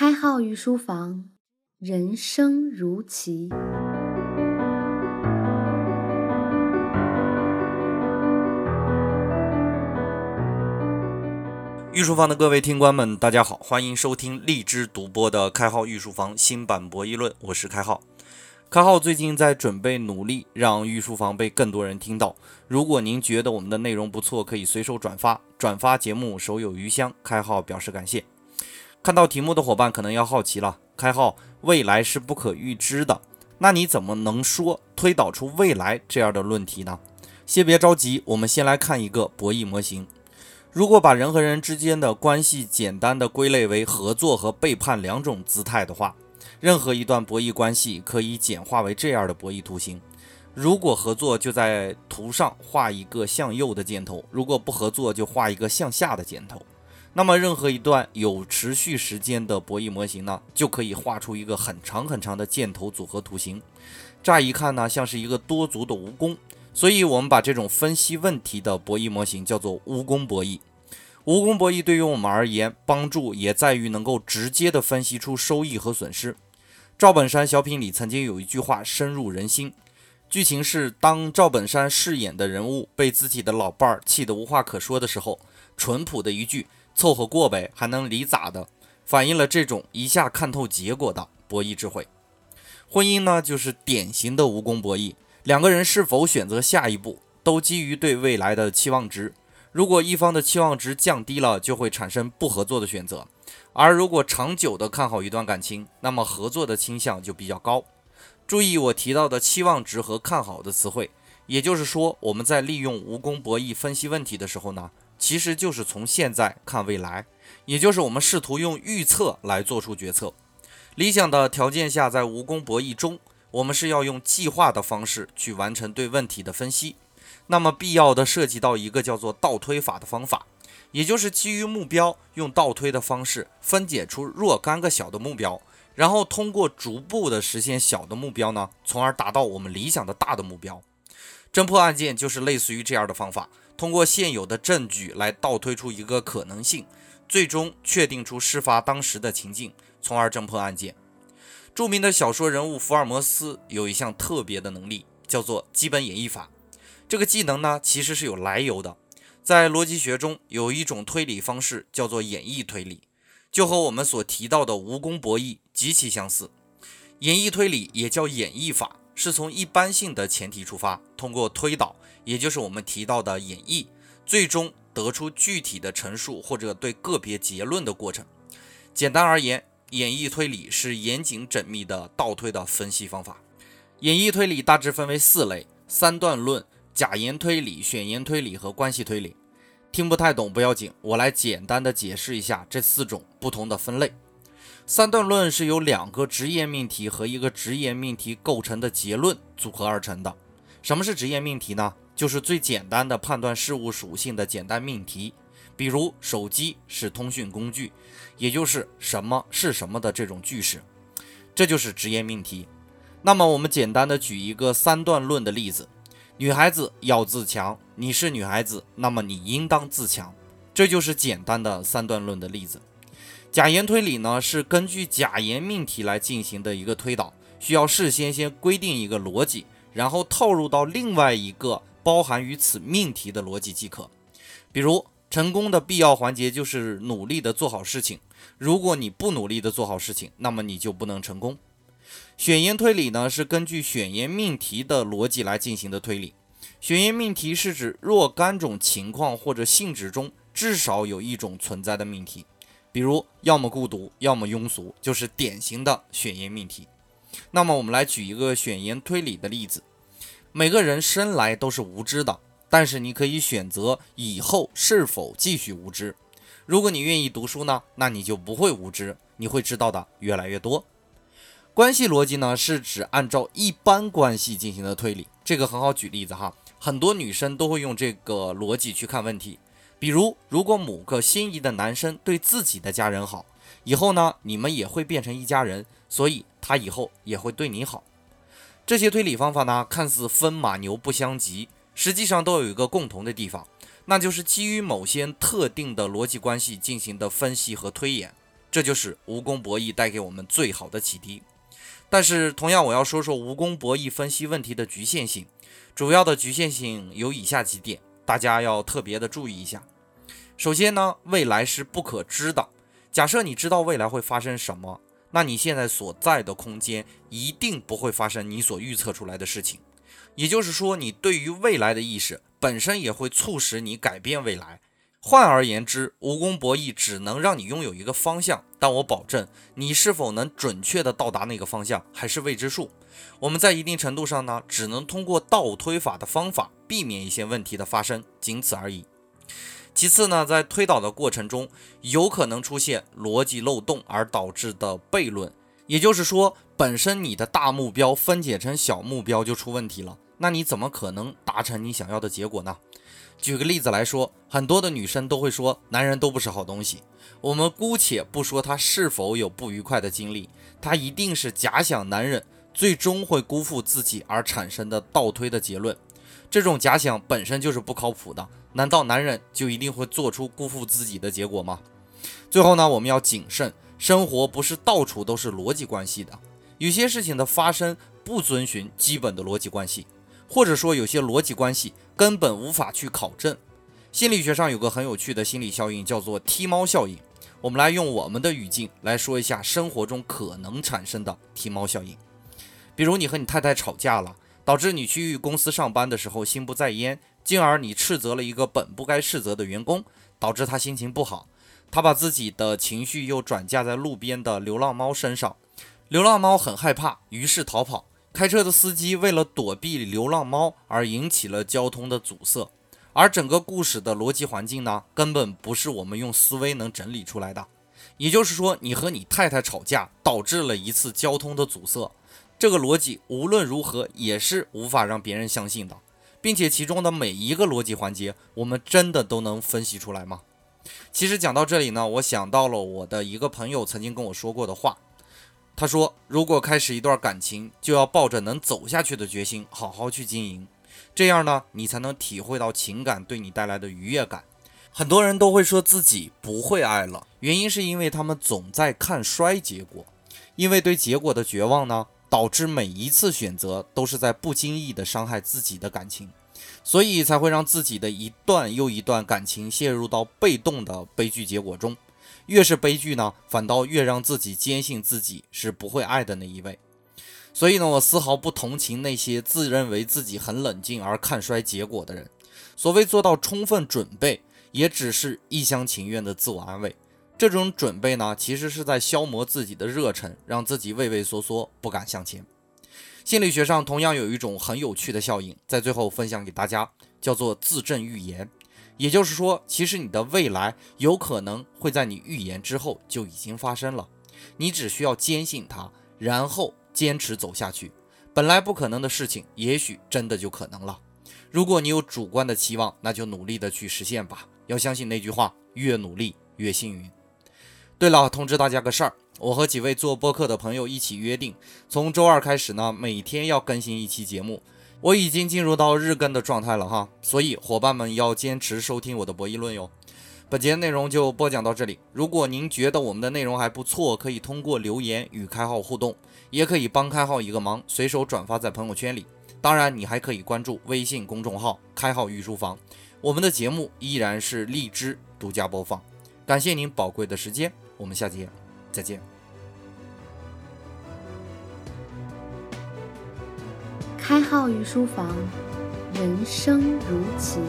开号御书房，人生如棋。御书房的各位听官们，大家好，欢迎收听荔枝独播的开号御书房新版博弈论，我是开号。开号最近在准备努力，让御书房被更多人听到。如果您觉得我们的内容不错，可以随手转发，转发节目手有余香。开号表示感谢。看到题目的伙伴可能要好奇了，开号未来是不可预知的，那你怎么能说推导出未来这样的论题呢？先别着急，我们先来看一个博弈模型。如果把人和人之间的关系简单的归类为合作和背叛两种姿态的话，任何一段博弈关系可以简化为这样的博弈图形：如果合作，就在图上画一个向右的箭头；如果不合作，就画一个向下的箭头。那么，任何一段有持续时间的博弈模型呢，就可以画出一个很长很长的箭头组合图形。乍一看呢，像是一个多足的蜈蚣。所以，我们把这种分析问题的博弈模型叫做蜈蚣博弈。蜈蚣博弈对于我们而言，帮助也在于能够直接的分析出收益和损失。赵本山小品里曾经有一句话深入人心，剧情是当赵本山饰演的人物被自己的老伴儿气得无话可说的时候，淳朴的一句。凑合过呗，还能离咋的？反映了这种一下看透结果的博弈智慧。婚姻呢，就是典型的蜈蚣博弈。两个人是否选择下一步，都基于对未来的期望值。如果一方的期望值降低了，就会产生不合作的选择；而如果长久的看好一段感情，那么合作的倾向就比较高。注意我提到的期望值和看好的词汇，也就是说，我们在利用蜈蚣博弈分析问题的时候呢。其实就是从现在看未来，也就是我们试图用预测来做出决策。理想的条件下，在蜈蚣博弈中，我们是要用计划的方式去完成对问题的分析。那么必要的涉及到一个叫做倒推法的方法，也就是基于目标用倒推的方式分解出若干个小的目标，然后通过逐步的实现小的目标呢，从而达到我们理想的大的目标。侦破案件就是类似于这样的方法。通过现有的证据来倒推出一个可能性，最终确定出事发当时的情境，从而侦破案件。著名的小说人物福尔摩斯有一项特别的能力，叫做基本演绎法。这个技能呢，其实是有来由的。在逻辑学中，有一种推理方式叫做演绎推理，就和我们所提到的蜈蚣博弈极其相似。演绎推理也叫演绎法。是从一般性的前提出发，通过推导，也就是我们提到的演绎，最终得出具体的陈述或者对个别结论的过程。简单而言，演绎推理是严谨缜密的倒推的分析方法。演绎推理大致分为四类：三段论、假言推理、选言推理和关系推理。听不太懂不要紧，我来简单的解释一下这四种不同的分类。三段论是由两个直言命题和一个直言命题构成的结论组合而成的。什么是直言命题呢？就是最简单的判断事物属性的简单命题。比如手机是通讯工具，也就是什么是什么的这种句式，这就是直言命题。那么我们简单的举一个三段论的例子：女孩子要自强，你是女孩子，那么你应当自强。这就是简单的三段论的例子。假言推理呢，是根据假言命题来进行的一个推导，需要事先先规定一个逻辑，然后套入到另外一个包含于此命题的逻辑即可。比如，成功的必要环节就是努力的做好事情，如果你不努力的做好事情，那么你就不能成功。选言推理呢，是根据选言命题的逻辑来进行的推理。选言命题是指若干种情况或者性质中至少有一种存在的命题。比如，要么孤独，要么庸俗，就是典型的选言命题。那么，我们来举一个选言推理的例子：每个人生来都是无知的，但是你可以选择以后是否继续无知。如果你愿意读书呢，那你就不会无知，你会知道的越来越多。关系逻辑呢，是指按照一般关系进行的推理。这个很好举例子哈，很多女生都会用这个逻辑去看问题。比如，如果某个心仪的男生对自己的家人好，以后呢，你们也会变成一家人，所以他以后也会对你好。这些推理方法呢，看似风马牛不相及，实际上都有一个共同的地方，那就是基于某些特定的逻辑关系进行的分析和推演。这就是无功博弈带给我们最好的启迪。但是，同样我要说说无功博弈分析问题的局限性。主要的局限性有以下几点，大家要特别的注意一下。首先呢，未来是不可知的。假设你知道未来会发生什么，那你现在所在的空间一定不会发生你所预测出来的事情。也就是说，你对于未来的意识本身也会促使你改变未来。换而言之，无功博弈只能让你拥有一个方向，但我保证你是否能准确的到达那个方向还是未知数。我们在一定程度上呢，只能通过倒推法的方法避免一些问题的发生，仅此而已。其次呢，在推导的过程中，有可能出现逻辑漏洞而导致的悖论，也就是说，本身你的大目标分解成小目标就出问题了，那你怎么可能达成你想要的结果呢？举个例子来说，很多的女生都会说男人都不是好东西。我们姑且不说她是否有不愉快的经历，她一定是假想男人最终会辜负自己而产生的倒推的结论。这种假想本身就是不靠谱的。难道男人就一定会做出辜负自己的结果吗？最后呢，我们要谨慎，生活不是到处都是逻辑关系的，有些事情的发生不遵循基本的逻辑关系。或者说，有些逻辑关系根本无法去考证。心理学上有个很有趣的心理效应，叫做踢猫效应。我们来用我们的语境来说一下生活中可能产生的踢猫效应。比如，你和你太太吵架了，导致你去公司上班的时候心不在焉，进而你斥责了一个本不该斥责的员工，导致他心情不好。他把自己的情绪又转嫁在路边的流浪猫身上，流浪猫很害怕，于是逃跑。开车的司机为了躲避流浪猫而引起了交通的阻塞，而整个故事的逻辑环境呢，根本不是我们用思维能整理出来的。也就是说，你和你太太吵架导致了一次交通的阻塞，这个逻辑无论如何也是无法让别人相信的，并且其中的每一个逻辑环节，我们真的都能分析出来吗？其实讲到这里呢，我想到了我的一个朋友曾经跟我说过的话。他说：“如果开始一段感情，就要抱着能走下去的决心，好好去经营。这样呢，你才能体会到情感对你带来的愉悦感。很多人都会说自己不会爱了，原因是因为他们总在看衰结果，因为对结果的绝望呢，导致每一次选择都是在不经意的伤害自己的感情，所以才会让自己的一段又一段感情陷入到被动的悲剧结果中。”越是悲剧呢，反倒越让自己坚信自己是不会爱的那一位。所以呢，我丝毫不同情那些自认为自己很冷静而看衰结果的人。所谓做到充分准备，也只是一厢情愿的自我安慰。这种准备呢，其实是在消磨自己的热忱，让自己畏畏缩缩，不敢向前。心理学上同样有一种很有趣的效应，在最后分享给大家，叫做自证预言。也就是说，其实你的未来有可能会在你预言之后就已经发生了，你只需要坚信它，然后坚持走下去。本来不可能的事情，也许真的就可能了。如果你有主观的期望，那就努力的去实现吧。要相信那句话：越努力越幸运。对了，通知大家个事儿，我和几位做播客的朋友一起约定，从周二开始呢，每天要更新一期节目。我已经进入到日更的状态了哈，所以伙伴们要坚持收听我的博弈论哟。本节内容就播讲到这里，如果您觉得我们的内容还不错，可以通过留言与开号互动，也可以帮开号一个忙，随手转发在朋友圈里。当然，你还可以关注微信公众号“开号御书房”，我们的节目依然是荔枝独家播放。感谢您宝贵的时间，我们下节再见。开号御书房，人生如棋。